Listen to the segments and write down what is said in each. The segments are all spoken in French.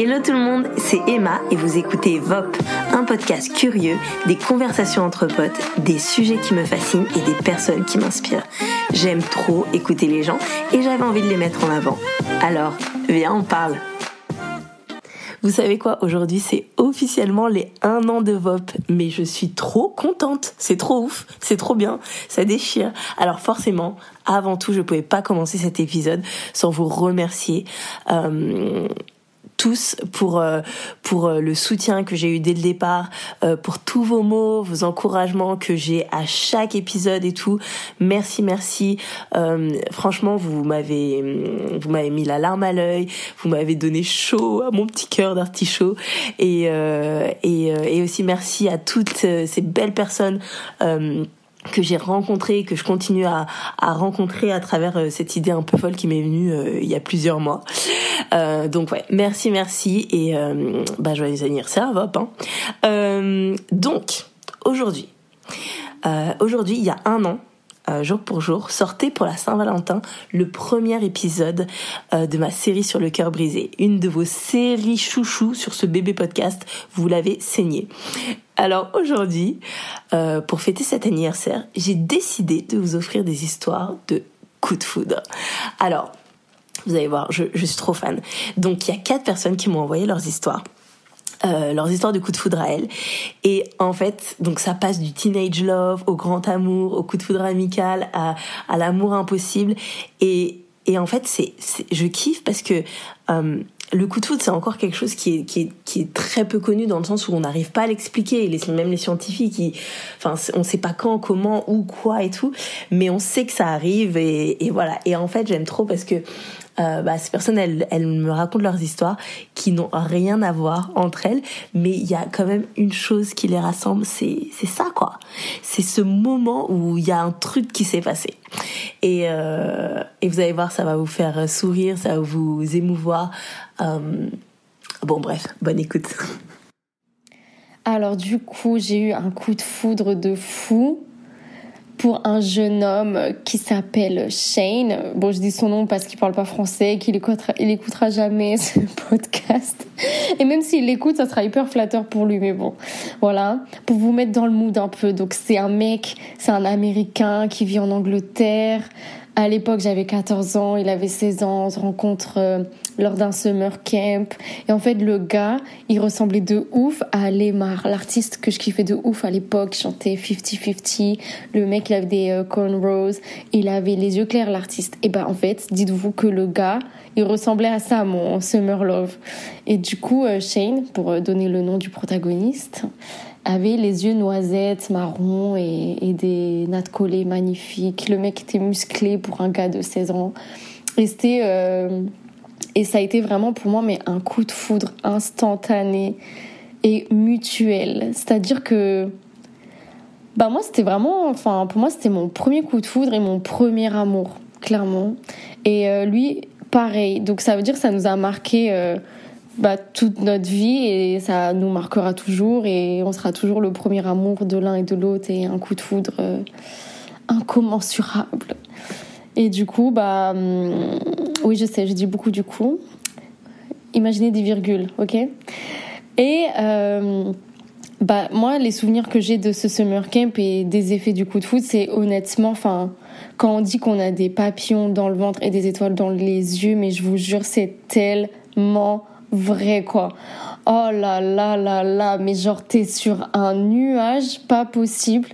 Hello tout le monde, c'est Emma et vous écoutez VOP, un podcast curieux, des conversations entre potes, des sujets qui me fascinent et des personnes qui m'inspirent. J'aime trop écouter les gens et j'avais envie de les mettre en avant. Alors, viens, on parle. Vous savez quoi, aujourd'hui c'est officiellement les 1 an de VOP, mais je suis trop contente, c'est trop ouf, c'est trop bien, ça déchire. Alors forcément, avant tout, je pouvais pas commencer cet épisode sans vous remercier. Euh, tous pour euh, pour euh, le soutien que j'ai eu dès le départ, euh, pour tous vos mots, vos encouragements que j'ai à chaque épisode et tout. Merci, merci. franchement, vous m'avez vous m'avez mis la larme à l'œil, vous m'avez donné chaud à mon petit cœur d'artichaut et et et aussi merci à toutes ces belles personnes que j'ai rencontré, que je continue à, rencontrer à travers euh, cette idée un peu folle qui m'est venue euh, il y a plusieurs mois. Euh, donc ouais, merci, merci et bah joyeux anniversaire, Vop. Hein. donc aujourd'hui, aujourd'hui il y a un an, jour pour jour, sortait pour la Saint-Valentin le premier épisode de ma série sur le cœur brisé. Une de vos séries chouchous sur ce bébé podcast, vous l'avez saigné. Alors aujourd'hui, euh, pour fêter cet anniversaire, j'ai décidé de vous offrir des histoires de coups de foudre. Alors, vous allez voir, je, suis trop fan. Donc il y a quatre personnes qui m'ont envoyé leurs histoires. Euh, leurs histoires de coups de foudre à elles. Et en fait, donc ça passe du teenage love au grand amour, au coup de foudre amical, à, l'amour impossible. Et, et en fait, c'est, je kiffe parce que euh, le coup de foudre, c'est encore quelque chose qui est, très peu connu dans le sens où on n'arrive pas à l'expliquer. Même les scientifiques, on sait pas quand, comment, où, quoi et tout, mais on sait que ça arrive et voilà. Et en fait, j'aime trop parce que euh, bah, ces personnes, elles, elles me racontent leurs histoires qui n'ont rien à voir entre elles, mais il y a quand même une chose qui les rassemble, c'est c'est ça quoi. C'est ce moment où il y a un truc qui s'est passé. Et, euh, et vous allez voir, ça va vous faire sourire, ça va vous émouvoir. Euh, bon bref, bonne écoute. Alors du coup, j'ai eu un coup de foudre de fou pour un jeune homme qui s'appelle Shane. Bon, je dis son nom parce qu'il parle pas français, qu'il écoutera, il écoutera jamais ce podcast. Et même s'il l'écoute, ça sera hyper flatteur pour lui. Mais bon, voilà. Pour vous mettre dans le mood un peu. Donc, c'est un mec, c'est un Américain qui vit en Angleterre. À l'époque, j'avais 14 ans, il avait 16 ans, on se rencontre euh, lors d'un summer camp. Et en fait, le gars, il ressemblait de ouf à Lemar, l'artiste que je kiffais de ouf à l'époque, chantait 50-50. Le mec, il avait des euh, cornrows, il avait les yeux clairs, l'artiste. Et ben, en fait, dites-vous que le gars, il ressemblait à ça, mon summer love. Et du coup, euh, Shane, pour donner le nom du protagoniste, avait les yeux noisettes, marron et, des nattes collées magnifiques. Le mec était musclé pour un gars de 16 ans. Et c'était... Euh, et ça a été vraiment pour moi mais un coup de foudre instantané et mutuel. C'est-à-dire que bah moi c'était vraiment enfin pour moi c'était mon premier coup de foudre et mon premier amour clairement. Et euh, lui pareil. Donc ça veut dire que ça nous a marqué euh, bah, toute notre vie et ça nous marquera toujours et on sera toujours le premier amour de l'un et de l'autre et un coup de foudre euh, incommensurable. Et du coup, bah, hum, oui, je sais, je dis beaucoup du coup. Imaginez des virgules, ok? Et euh, bah, moi, les souvenirs que j'ai de ce summer camp et des effets du coup de foudre, c'est honnêtement, enfin, quand on dit qu'on a des papillons dans le ventre et des étoiles dans les yeux, mais je vous jure, c'est tellement vrai quoi. Oh là là là là, mais genre t'es sur un nuage pas possible.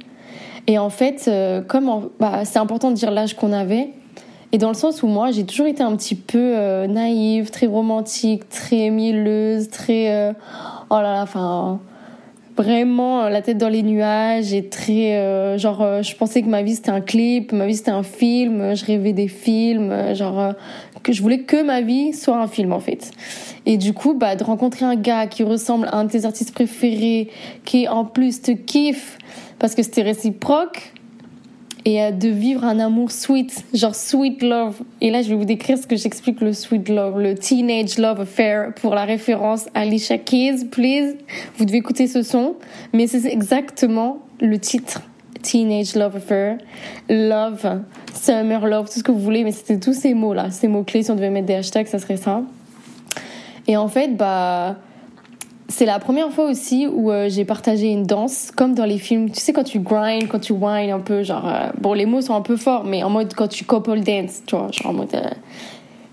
Et en fait, euh, comme bah, c'est important de dire l'âge qu'on avait, et dans le sens où moi j'ai toujours été un petit peu euh, naïve, très romantique, très mielleuse, très euh, oh là là, enfin vraiment la tête dans les nuages et très genre je pensais que ma vie c'était un clip, ma vie c'était un film, je rêvais des films, genre que je voulais que ma vie soit un film en fait. Et du coup, bah, de rencontrer un gars qui ressemble à un de tes artistes préférés, qui en plus te kiffe parce que c'était réciproque, et de vivre un amour sweet, genre sweet love. Et là, je vais vous décrire ce que j'explique le sweet love, le teenage love affair pour la référence Alicia Keys, please. Vous devez écouter ce son, mais c'est exactement le titre. Teenage Love Affair, Love, Summer Love, tout ce que vous voulez, mais c'était tous ces mots-là, ces mots-clés. Si on devait mettre des hashtags, ça serait ça. Et en fait, bah, c'est la première fois aussi où euh, j'ai partagé une danse, comme dans les films. Tu sais, quand tu grind, quand tu whine un peu, genre. Euh, bon, les mots sont un peu forts, mais en mode quand tu couple dance, tu vois, genre en mode. Euh,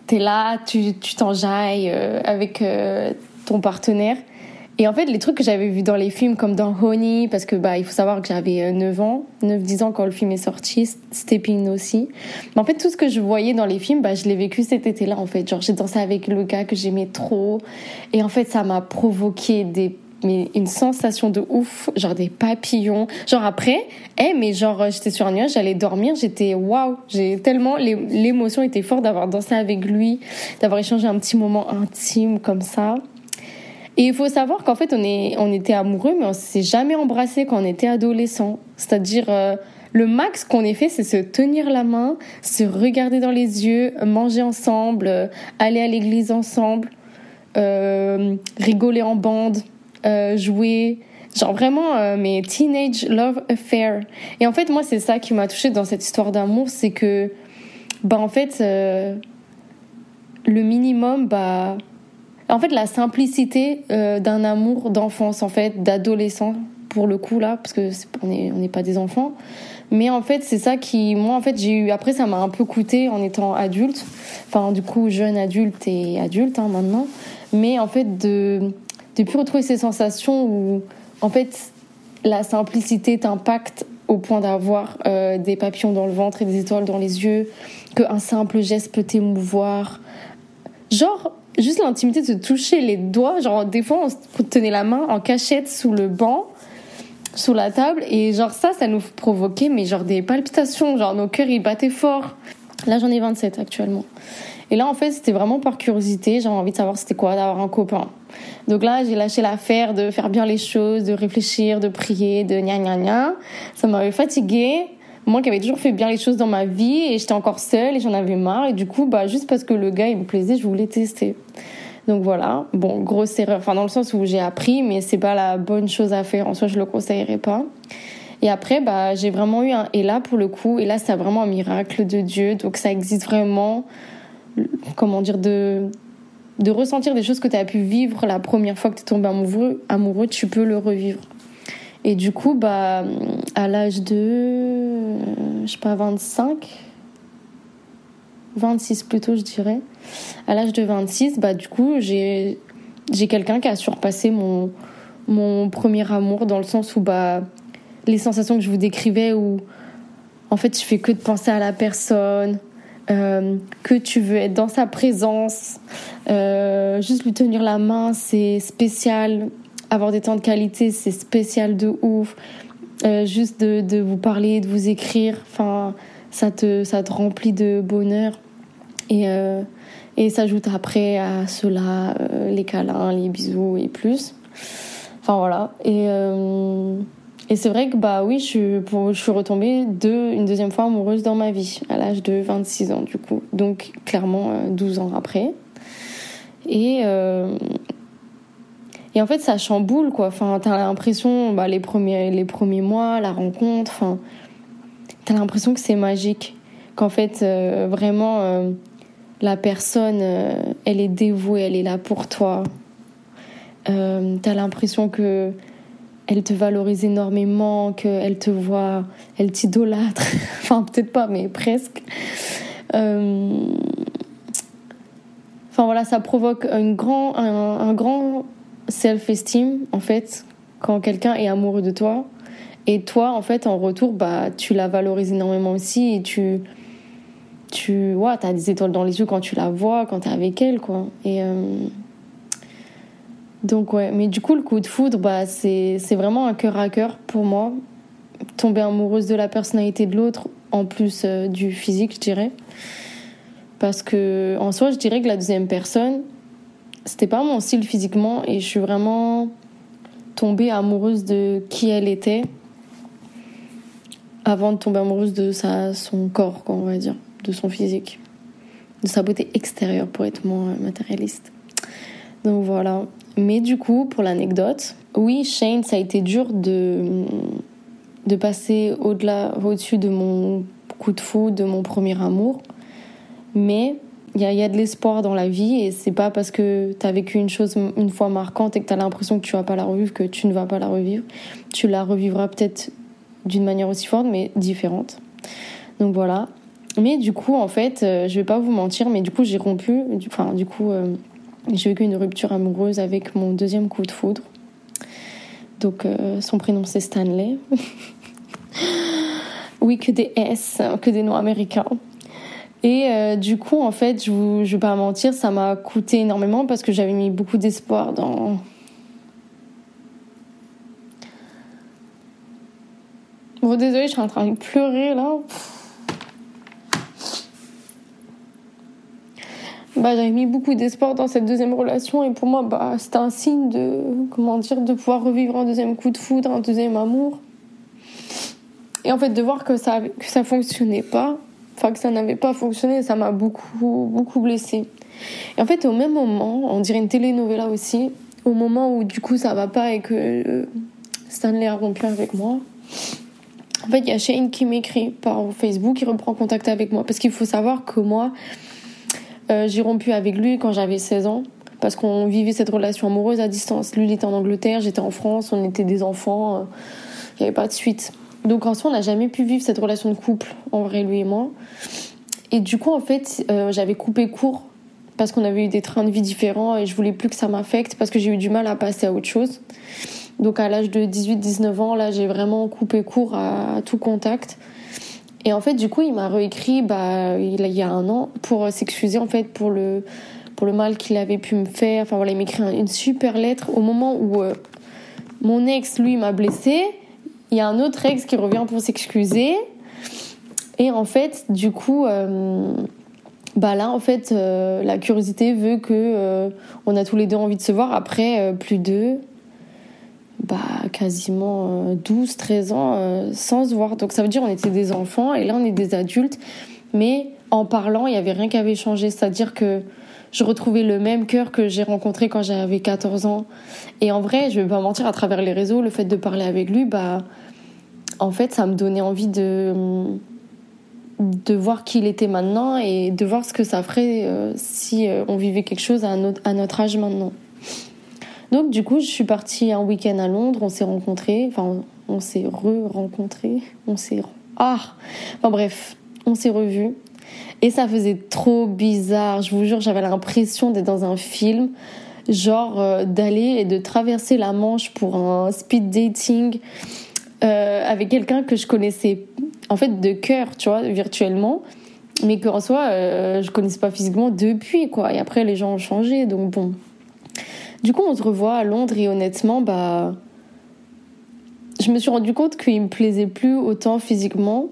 t'es là, tu t'enjailles avec ton partenaire. Et en fait, les trucs que j'avais vus dans les films, comme dans Honey, parce que bah, il faut savoir que j'avais 9 euh, ans, 9-10 ans quand le film est sorti, Stepping aussi. Mais en fait, tout ce que je voyais dans les films, bah, je l'ai vécu cet été-là, en fait. Genre, j'ai dansé avec le gars que j'aimais trop. Et en fait, ça m'a provoqué des mais une sensation de ouf, genre des papillons. Genre après, eh, mais genre j'étais sur un nuage, j'allais dormir, j'étais waouh, j'ai tellement l'émotion était forte d'avoir dansé avec lui, d'avoir échangé un petit moment intime comme ça. Et il faut savoir qu'en fait, on, est, on était amoureux, mais on s'est jamais embrassé quand on était adolescent. C'est-à-dire, euh, le max qu'on ait fait, c'est se tenir la main, se regarder dans les yeux, manger ensemble, euh, aller à l'église ensemble, euh, rigoler en bande, jouer. Genre vraiment, mes teenage love affair. Et en fait, moi, c'est ça qui m'a touchée dans cette histoire d'amour, c'est que, bah, en fait, le minimum, bah, en fait, la simplicité euh, d'un amour d'enfance, en fait, d'adolescent, pour le coup, là, parce que on n'est pas des enfants. Mais en fait, c'est ça qui, moi, en fait, j'ai eu. Après, ça m'a un peu coûté en étant adulte. Enfin, du coup, jeune adulte et adulte, hein, maintenant. Mais en fait, de, de plus retrouver ces sensations où, en fait, la simplicité t'impacte au point d'avoir euh, des papillons dans le ventre et des étoiles dans les yeux, qu'un simple geste peut t'émouvoir. Genre, juste l'intimité de se toucher les doigts. Genre, des fois, on tenait la main en cachette sous le banc, sous la table, et genre, ça, ça nous provoquait, mais genre des palpitations. Genre, nos cœurs, ils battaient fort. Là, j'en ai 27 actuellement. Et là, en fait, c'était vraiment par curiosité. J'avais envie de savoir c'était quoi d'avoir un copain. Donc là, j'ai lâché l'affaire de faire bien les choses, de réfléchir, de prier, de gna gna gna. Ça m'avait fatiguée moi qui avais toujours fait bien les choses dans ma vie et j'étais encore seule et j'en avais marre et du coup bah juste parce que le gars il me plaisait je voulais tester. Donc voilà. Bon grosse erreur. Enfin dans le sens où j'ai appris mais c'est pas la bonne chose à faire. En soi je le conseillerais pas. Et après bah j'ai vraiment eu un et là pour le coup et là c'est vraiment un miracle de Dieu. Donc ça existe vraiment comment dire de de ressentir des choses que tu as pu vivre la première fois que tu es tombé amoureux amoureux tu peux le revivre. Et du coup, bah, à l'âge de, je sais pas, 25, 26 plutôt, je dirais. À l'âge de 26, bah, du coup, j'ai, j'ai quelqu'un qui a surpassé mon, mon premier amour dans le sens où, bah, les sensations que je vous décrivais où, en fait, je fais que de penser à la personne, euh, que tu veux être dans sa présence, euh, juste lui tenir la main, c'est spécial avoir des temps de qualité, c'est spécial de ouf. Euh, juste de, vous parler, de vous écrire, enfin, ça te, ça te remplit de bonheur. Et, euh, et s'ajoute après à cela euh, les câlins, les bisous et plus. Enfin voilà. Et, euh, et c'est vrai que bah oui, je je suis retombée de, une deuxième fois amoureuse dans ma vie, à l'âge de 26 ans du coup. Donc clairement 12 ans après. Et, et en fait, ça chamboule, quoi. Enfin, t'as l'impression, bah, les premiers, les premiers mois, la rencontre, enfin, t'as l'impression que c'est magique. Qu'en fait, euh, vraiment, euh, la personne, euh, elle est dévouée, elle est là pour toi. t'as l'impression que elle te valorise énormément, qu'elle te voit, elle t'idolâtre. enfin, peut-être pas, mais presque. Enfin voilà, ça provoque une grand, un grand self-esteem, en fait, quand quelqu'un est amoureux de toi. Et toi, en fait, en retour, bah, tu la valorises énormément aussi et tu. Tu ouais, as des étoiles dans les yeux quand tu la vois, quand tu es avec elle, quoi. Et. Euh, donc, ouais. Mais du coup, le coup de foudre, bah, c'est vraiment un cœur à cœur pour moi. Tomber amoureuse de la personnalité de l'autre, en plus euh, du physique, je dirais. Parce que, en soi, je dirais que la deuxième personne, c'était pas mon style physiquement et je suis vraiment tombée amoureuse de qui elle était avant de tomber amoureuse de sa, son corps, quoi, on va dire, de son physique, de sa beauté extérieure pour être moins matérialiste. Donc voilà. Mais du coup, pour l'anecdote, oui, Shane, ça a été dur de, de passer au-delà, au-dessus de mon coup de fou, de mon premier amour. Mais il y a, de l'espoir dans la vie et c'est pas parce que tu as vécu une chose une fois marquante et que tu as l'impression que tu vas pas la revivre que tu ne vas pas la revivre. Tu la revivras peut-être d'une manière aussi forte mais différente. Donc voilà. Mais du coup, en fait, euh, je vais pas vous mentir, mais du coup, j'ai rompu. Enfin, du coup, euh, j'ai vécu une rupture amoureuse avec mon deuxième coup de foudre. Donc, euh, son prénom c'est Stanley. oui, que des S, que des noms américains. Et euh, du coup, en fait, je, je vais pas mentir, ça m'a coûté énormément parce que j'avais mis beaucoup d'espoir dans. Bon, désolé, je suis en train de pleurer là. Bah, j'avais mis beaucoup d'espoir dans cette deuxième relation et pour moi, bah, c'était un signe de, comment dire, de pouvoir revivre un deuxième coup de foudre, un deuxième amour. Et en fait, de voir que ça, que ça fonctionnait pas, enfin que ça n'avait pas fonctionné, ça m'a beaucoup, beaucoup blessée. Et en fait, au même moment, on dirait une telenovela aussi, au moment où du coup ça va pas et que euh, Stanley a rompu avec moi, en fait, il y a Shane qui m'écrit par Facebook, il reprend contact avec moi. Parce qu'il faut savoir que moi, euh, j'ai rompu avec lui quand j'avais 16 ans. Parce qu'on vivait cette relation amoureuse à distance. Lui, il était en Angleterre, j'étais en France, on était des enfants, euh, il n'y avait pas de suite. Donc en soi, on n'a jamais pu vivre cette relation de couple, en vrai, lui et moi. Et du coup, en fait, euh, j'avais coupé court parce qu'on avait eu des trains de vie différents et je voulais plus que ça m'affecte parce que j'ai eu du mal à passer à autre chose. Donc à l'âge de 18-19 ans, là, j'ai vraiment coupé court à, tout contact. Et en fait, du coup, il m'a réécrit bah, il, y a un an pour s'excuser en fait pour le, pour le mal qu'il avait pu me faire. Enfin voilà, il m'a écrit une super lettre au moment où euh, mon ex, lui, m'a blessée il y a un autre ex qui revient pour s'excuser. Et en fait, du coup, euh, bah là, en fait, euh, la curiosité veut que euh, on a tous les deux envie de se voir après plus de bah, quasiment 12, 13 ans sans se voir. Donc ça veut dire on était des enfants et là on est des adultes. Mais en parlant, il n'y avait rien qui avait changé. C'est-à-dire que je retrouvais le même cœur que j'ai rencontré quand j'avais 14 ans. Et en vrai, je vais pas mentir, à travers les réseaux, le fait de parler avec lui, bah, en fait, ça me donnait envie de, de voir qui il était maintenant et de voir ce que ça ferait euh, si euh, on vivait quelque chose à notre, âge maintenant. Donc, du coup, je suis partie un week-end à Londres, on s'est rencontrés, enfin, on, s'est re-rencontrés, on s'est. Ah Enfin, bref, on s'est revus. Et ça faisait trop bizarre. Je vous jure, j'avais l'impression d'être dans un film, genre euh, d'aller et de traverser la Manche pour un speed dating euh, avec quelqu'un que je connaissais en fait de cœur, tu vois, virtuellement, mais qu'en soi euh, je connaissais pas physiquement depuis quoi. Et après les gens ont changé, donc bon. Du coup, on se revoit à Londres et honnêtement, bah, je me suis rendu compte qu'il me plaisait plus autant physiquement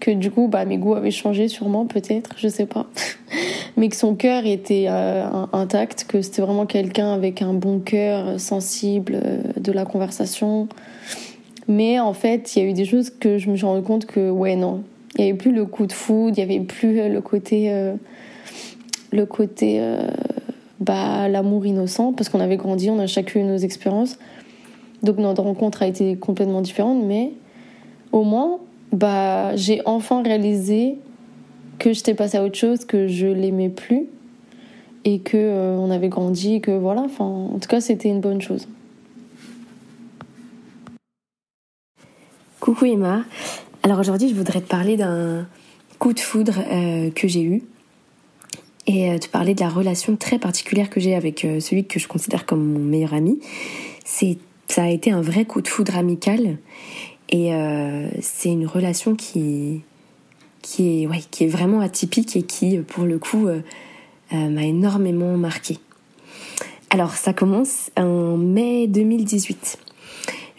que du coup bah mes goûts avaient changé sûrement peut-être je sais pas mais que son cœur était euh, intact que c'était vraiment quelqu'un avec un bon cœur sensible euh, de la conversation mais en fait il y a eu des choses que je me suis rendu compte que ouais non il y avait plus le coup de foudre il y avait plus euh, le côté le côté bah l'amour innocent parce qu'on avait grandi on a chacun eu nos expériences donc notre rencontre a été complètement différente mais au moins bah, j'ai enfin réalisé que j'étais passée à autre chose, que je l'aimais plus et que euh, on avait grandi, et que voilà, en tout cas, c'était une bonne chose. Coucou Emma. Alors aujourd'hui, je voudrais te parler d'un coup de foudre euh, que j'ai eu et euh, te parler de la relation très particulière que j'ai avec celui que je considère comme mon meilleur ami. C'est ça a été un vrai coup de foudre amical et euh, c'est une relation qui, qui, est, qui est vraiment atypique et qui, pour le coup, euh, euh, m'a énormément marqué. Alors, ça commence en mai 2018.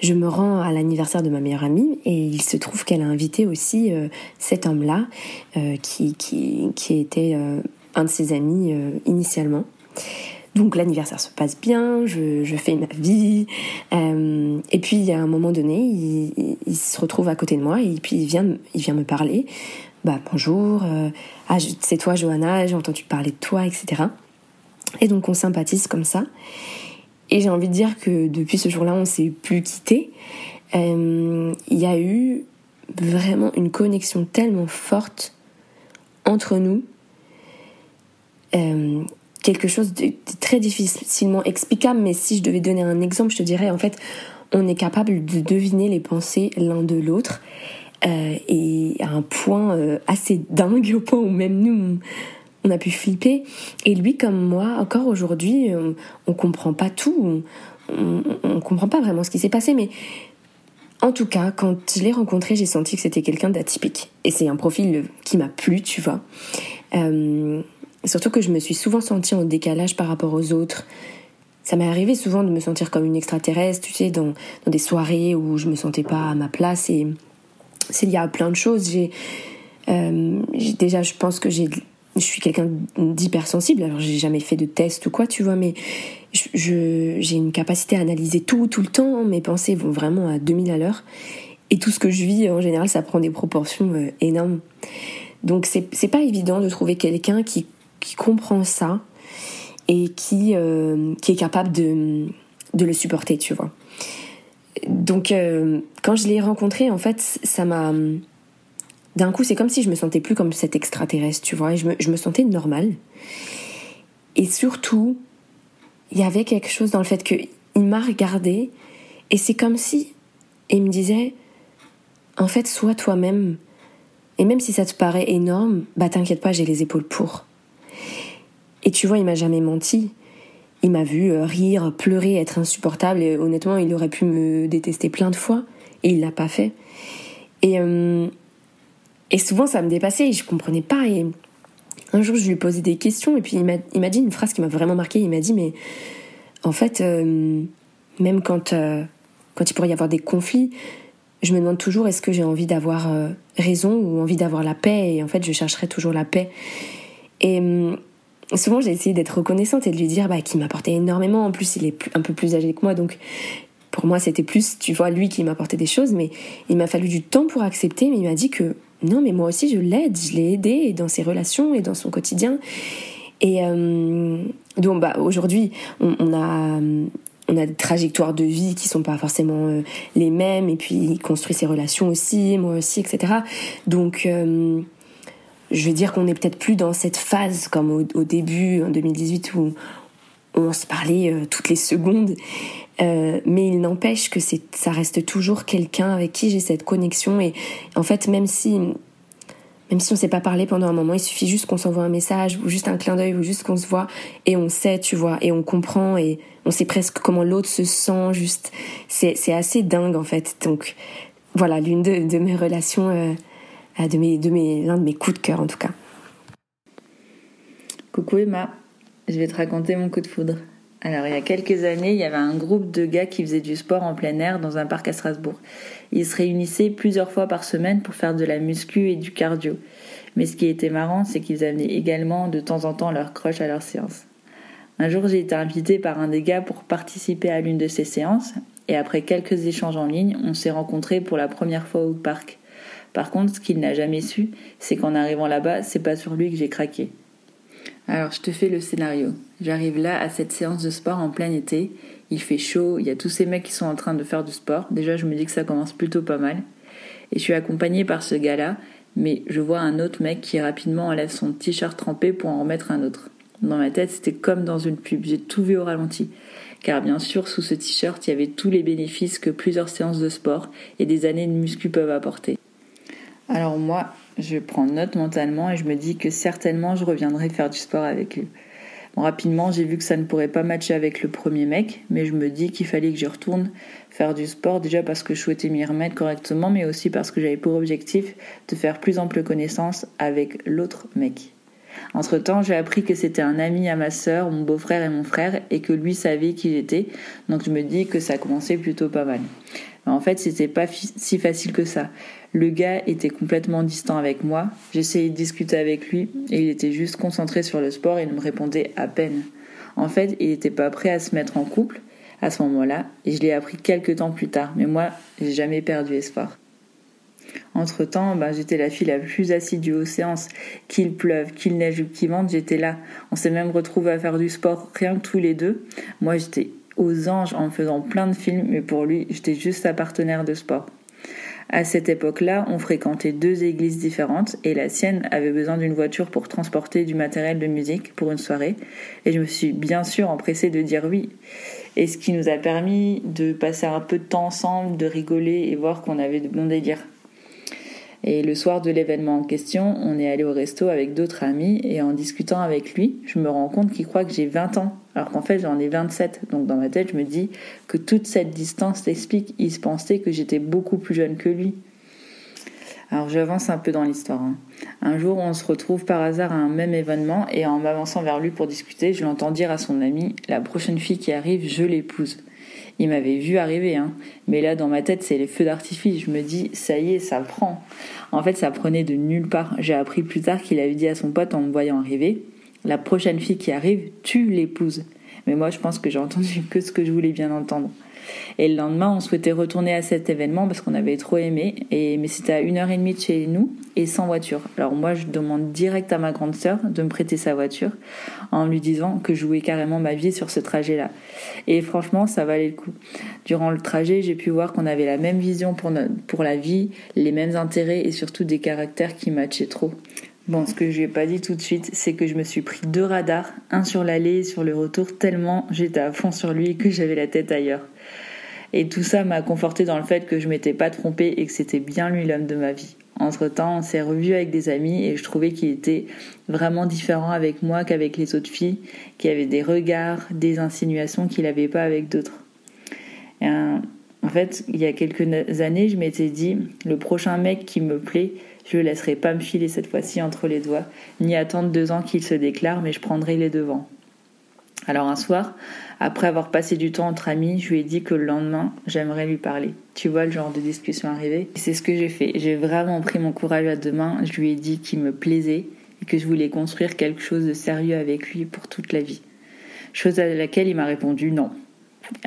Je me rends à l'anniversaire de ma meilleure amie et il se trouve qu'elle a invité aussi cet homme-là qui, qui, qui était un de ses amis initialement. Donc l'anniversaire se passe bien, je, je fais ma vie. Euh, et puis à un moment donné, il, se retrouve à côté de moi et puis il vient, il vient me parler. Bah bonjour, euh, ah, c'est toi Johanna, j'ai entendu parler de toi, etc. Et donc on sympathise comme ça. Et j'ai envie de dire que depuis ce jour-là, on s'est plus quitté. Euh, il y a eu vraiment une connexion tellement forte entre nous euh, quelque chose de, très difficilement explicable, mais si je devais donner un exemple, je te dirais en fait, on est capable de deviner les pensées l'un de l'autre euh, et à un point assez dingue, au point où même nous, on a pu flipper. Et lui, comme moi, encore aujourd'hui, on, on comprend pas tout, on, on, comprend pas vraiment ce qui s'est passé, mais en tout cas, quand je l'ai rencontré, j'ai senti que c'était quelqu'un d'atypique. Et c'est un profil qui m'a plu, tu vois. Euh, surtout que je me suis souvent sentie en décalage par rapport aux autres. Ça m'est arrivé souvent de me sentir comme une extraterrestre, tu sais, dans, dans des soirées où je me sentais pas à ma place. Et c'est lié à plein de choses. J'ai euh, déjà, je pense que j'ai je suis quelqu'un d'hypersensible, alors j'ai jamais fait de test ou quoi, tu vois, mais j'ai une capacité à analyser tout, tout le temps. Mes pensées vont vraiment à 2000 à l'heure. Et tout ce que je vis, en général, ça prend des proportions euh, énormes. Donc c'est pas évident de trouver quelqu'un qui, qui comprend ça et qui, euh, qui est capable de, de le supporter, tu vois. Donc euh, quand je l'ai rencontré, en fait, ça m'a d'un coup, c'est comme si je me sentais plus comme cet extraterrestre, tu vois, et je me, je me sentais normale. Et surtout, il y avait quelque chose dans le fait qu'il m'a regardé, et c'est comme si il me disait, en fait, sois toi-même. Et même si ça te paraît énorme, bah t'inquiète pas, j'ai les épaules pour. Et tu vois, il m'a jamais menti. Il m'a vu euh, rire, pleurer, être insupportable, et honnêtement, il aurait pu me détester plein de fois, et il l'a pas fait. Et euh, et souvent, ça me dépassait et je comprenais pas. Et un jour, je lui ai posé des questions et puis il m'a dit une phrase qui m'a vraiment marqué. Il m'a dit, mais en fait, euh, même quand, euh, quand il pourrait y avoir des conflits, je me demande toujours est-ce que j'ai envie d'avoir euh, raison ou envie d'avoir la paix. Et en fait, je chercherai toujours la paix. Et souvent, j'ai essayé d'être reconnaissante et de lui dire bah, qu'il m'apportait énormément. En plus, il est un peu plus âgé que moi, donc pour moi, c'était plus, tu vois, lui qui m'apportait des choses. Mais il m'a fallu du temps pour accepter. Mais il m'a dit que non, mais moi aussi je l'aide, je l'ai aidé dans ses relations et dans son quotidien. Et euh, donc bah, aujourd'hui, on, a on a des trajectoires de vie qui sont pas forcément euh, les mêmes et puis il construit ses relations aussi, moi aussi, etc. Donc euh, je veux dire qu'on n'est peut-être plus dans cette phase comme au, début en 2018 où on se parlait toutes les secondes. Mais il n'empêche que ça reste toujours quelqu'un avec qui j'ai cette connexion et en fait même si même si on s'est pas parlé pendant un moment, il suffit juste qu'on s'envoie un message ou juste un clin d'œil ou juste qu'on se voit et on sait, tu vois, et on comprend et on sait presque comment l'autre se sent. Juste, c'est assez dingue en fait. Donc voilà, l'une de, de, mes relations, euh, de mes de mes l'un de mes coups de cœur en tout cas. Coucou Emma, je vais te raconter mon coup de foudre. Alors, il y a quelques années, il y avait un groupe de gars qui faisaient du sport en plein air dans un parc à Strasbourg. Ils se réunissaient plusieurs fois par semaine pour faire de la muscu et du cardio. Mais ce qui était marrant, c'est qu'ils amenaient également de temps en temps leur crush à leurs séances. Un jour, j'ai été invitée par un des gars pour participer à l'une de ces séances, et après quelques échanges en ligne, on s'est rencontrés pour la première fois au parc. Par contre, ce qu'il n'a jamais su, c'est qu'en arrivant là-bas, c'est pas sur lui que j'ai craqué. Alors, je te fais le scénario. J'arrive là à cette séance de sport en plein été. Il fait chaud, il y a tous ces mecs qui sont en train de faire du sport. Déjà, je me dis que ça commence plutôt pas mal. Et je suis accompagnée par ce gars-là, mais je vois un autre mec qui rapidement enlève son t-shirt trempé pour en remettre un autre. Dans ma tête, c'était comme dans une pub. J'ai tout vu au ralenti. Car bien sûr, sous ce t-shirt, il y avait tous les bénéfices que plusieurs séances de sport et des années de muscu peuvent apporter. Alors moi, je prends note mentalement et je me dis que certainement je reviendrai faire du sport avec lui. Bon, rapidement, j'ai vu que ça ne pourrait pas matcher avec le premier mec, mais je me dis qu'il fallait que je retourne faire du sport, déjà parce que je souhaitais m'y remettre correctement, mais aussi parce que j'avais pour objectif de faire plus ample connaissance avec l'autre mec. Entre-temps, j'ai appris que c'était un ami à ma sœur, mon beau-frère et mon frère, et que lui savait qui j'étais, donc je me dis que ça commençait plutôt pas mal. En fait, c'était pas si facile que ça. Le gars était complètement distant avec moi. J'essayais de discuter avec lui et il était juste concentré sur le sport et il me répondait à peine. En fait, il n'était pas prêt à se mettre en couple à ce moment-là et je l'ai appris quelques temps plus tard. Mais moi, j'ai jamais perdu espoir. Entre-temps, ben, j'étais la fille la plus assidue aux séances. Qu'il pleuve, qu'il neige ou qu'il vente, j'étais là. On s'est même retrouvés à faire du sport rien que tous les deux. Moi, j'étais aux anges en faisant plein de films, mais pour lui, j'étais juste sa partenaire de sport. À cette époque-là, on fréquentait deux églises différentes et la sienne avait besoin d'une voiture pour transporter du matériel de musique pour une soirée. Et je me suis bien sûr empressée de dire oui. Et ce qui nous a permis de passer un peu de temps ensemble, de rigoler et voir qu'on avait de bons délires. Et le soir de l'événement en question, on est allé au resto avec d'autres amis et en discutant avec lui, je me rends compte qu'il croit que j'ai 20 ans, alors qu'en fait j'en ai 27. Donc dans ma tête, je me dis que toute cette distance l'explique. Il se pensait que j'étais beaucoup plus jeune que lui. Alors j'avance un peu dans l'histoire. Hein. Un jour, on se retrouve par hasard à un même événement et en m'avançant vers lui pour discuter, je l'entends dire à son ami La prochaine fille qui arrive, je l'épouse. Il m'avait vu arriver, hein. mais là dans ma tête c'est les feux d'artifice. Je me dis ça y est, ça prend. En fait, ça prenait de nulle part. J'ai appris plus tard qu'il avait dit à son pote en me voyant arriver La prochaine fille qui arrive, tu l'épouses. Mais moi, je pense que j'ai entendu que ce que je voulais bien entendre. Et le lendemain, on souhaitait retourner à cet événement parce qu'on avait trop aimé. Et, mais c'était à une heure et demie de chez nous et sans voiture. Alors moi, je demande direct à ma grande sœur de me prêter sa voiture en lui disant que je jouais carrément ma vie sur ce trajet-là. Et franchement, ça valait le coup. Durant le trajet, j'ai pu voir qu'on avait la même vision pour, pour la vie, les mêmes intérêts et surtout des caractères qui matchaient trop. Bon, ce que je lui ai pas dit tout de suite, c'est que je me suis pris deux radars, un sur l'aller et sur le retour, tellement j'étais à fond sur lui que j'avais la tête ailleurs. Et tout ça m'a conforté dans le fait que je m'étais pas trompée et que c'était bien lui l'homme de ma vie. Entre temps, on s'est revu avec des amis et je trouvais qu'il était vraiment différent avec moi qu'avec les autres filles, qui avaient des regards, des insinuations qu'il n'avait pas avec d'autres. En fait, il y a quelques années, je m'étais dit, le prochain mec qui me plaît, je le laisserai pas me filer cette fois-ci entre les doigts, ni attendre deux ans qu'il se déclare, mais je prendrai les devants. Alors un soir, après avoir passé du temps entre amis, je lui ai dit que le lendemain, j'aimerais lui parler. Tu vois le genre de discussion arrivée C'est ce que j'ai fait. J'ai vraiment pris mon courage à deux mains. Je lui ai dit qu'il me plaisait et que je voulais construire quelque chose de sérieux avec lui pour toute la vie. Chose à laquelle il m'a répondu non.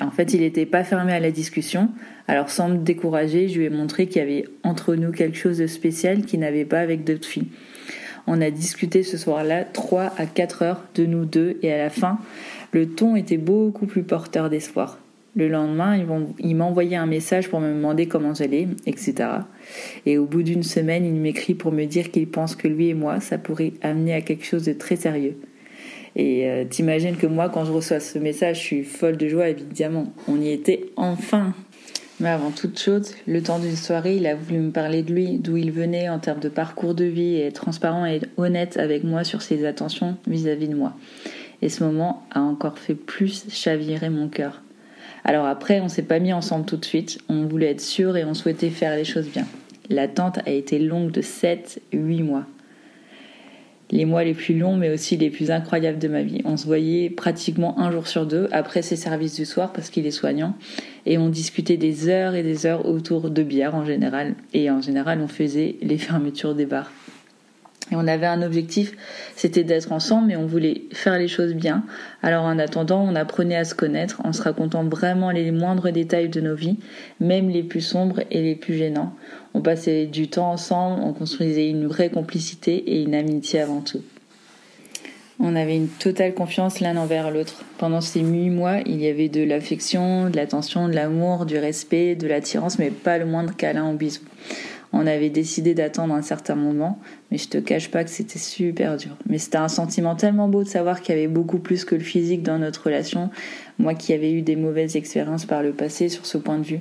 En fait, il n'était pas fermé à la discussion. Alors, sans me décourager, je lui ai montré qu'il y avait entre nous quelque chose de spécial qu'il n'avait pas avec d'autres filles. On a discuté ce soir-là 3 à 4 heures de nous deux et à la fin, le ton était beaucoup plus porteur d'espoir. Le lendemain, il m'a envoyé un message pour me demander comment j'allais, etc. Et au bout d'une semaine, il m'écrit pour me dire qu'il pense que lui et moi, ça pourrait amener à quelque chose de très sérieux. Et euh, t'imagines que moi, quand je reçois ce message, je suis folle de joie, évidemment. On y était enfin. Mais avant toute chose, le temps d'une soirée, il a voulu me parler de lui, d'où il venait en termes de parcours de vie, et être transparent et honnête avec moi sur ses attentions vis-à-vis de moi. Et ce moment a encore fait plus chavirer mon cœur. Alors après, on s'est pas mis ensemble tout de suite, on voulait être sûr et on souhaitait faire les choses bien. L'attente a été longue de 7-8 mois les mois les plus longs, mais aussi les plus incroyables de ma vie. On se voyait pratiquement un jour sur deux après ses services du soir parce qu'il est soignant, et on discutait des heures et des heures autour de bière en général, et en général on faisait les fermetures des bars. Et on avait un objectif, c'était d'être ensemble, mais on voulait faire les choses bien. Alors en attendant, on apprenait à se connaître en se racontant vraiment les moindres détails de nos vies, même les plus sombres et les plus gênants. On passait du temps ensemble, on construisait une vraie complicité et une amitié avant tout. On avait une totale confiance l'un envers l'autre. Pendant ces huit mois, il y avait de l'affection, de l'attention, de l'amour, du respect, de l'attirance, mais pas le moindre câlin ou bisou. On avait décidé d'attendre un certain moment, mais je te cache pas que c'était super dur. Mais c'était un sentiment tellement beau de savoir qu'il y avait beaucoup plus que le physique dans notre relation. Moi qui avais eu des mauvaises expériences par le passé sur ce point de vue.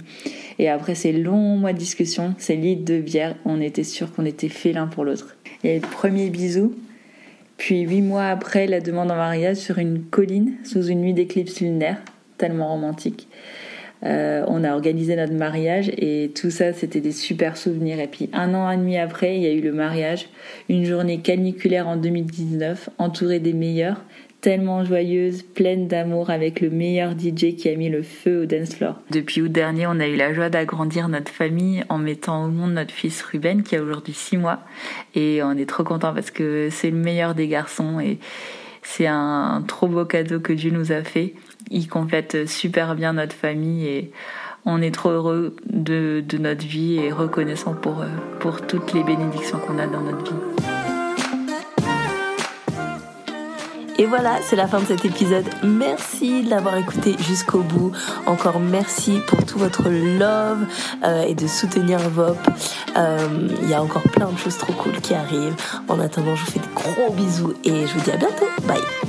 Et après ces longs mois de discussion, ces litres de bière, on était sûr qu'on était fait l'un pour l'autre. Et le premier bisou, puis huit mois après, la demande en mariage sur une colline sous une nuit d'éclipse lunaire, tellement romantique. Euh, on a organisé notre mariage et tout ça, c'était des super souvenirs. Et puis un an et demi après, il y a eu le mariage, une journée caniculaire en 2019, entourée des meilleurs, tellement joyeuse, pleine d'amour avec le meilleur DJ qui a mis le feu au dance floor. Depuis août dernier, on a eu la joie d'agrandir notre famille en mettant au monde notre fils Ruben qui a aujourd'hui 6 mois et on est trop content parce que c'est le meilleur des garçons et c'est un trop beau cadeau que Dieu nous a fait il complète super bien notre famille et on est trop heureux de, notre vie et reconnaissant pour, pour toutes les bénédictions qu'on a dans notre vie. Et voilà, c'est la fin de cet épisode. Merci de l'avoir écouté jusqu'au bout. Encore merci pour tout votre love euh, et de soutenir VOP. Euh, il y a encore plein de choses trop cool qui arrivent. En attendant, je vous fais des gros bisous et je vous dis à bientôt. Bye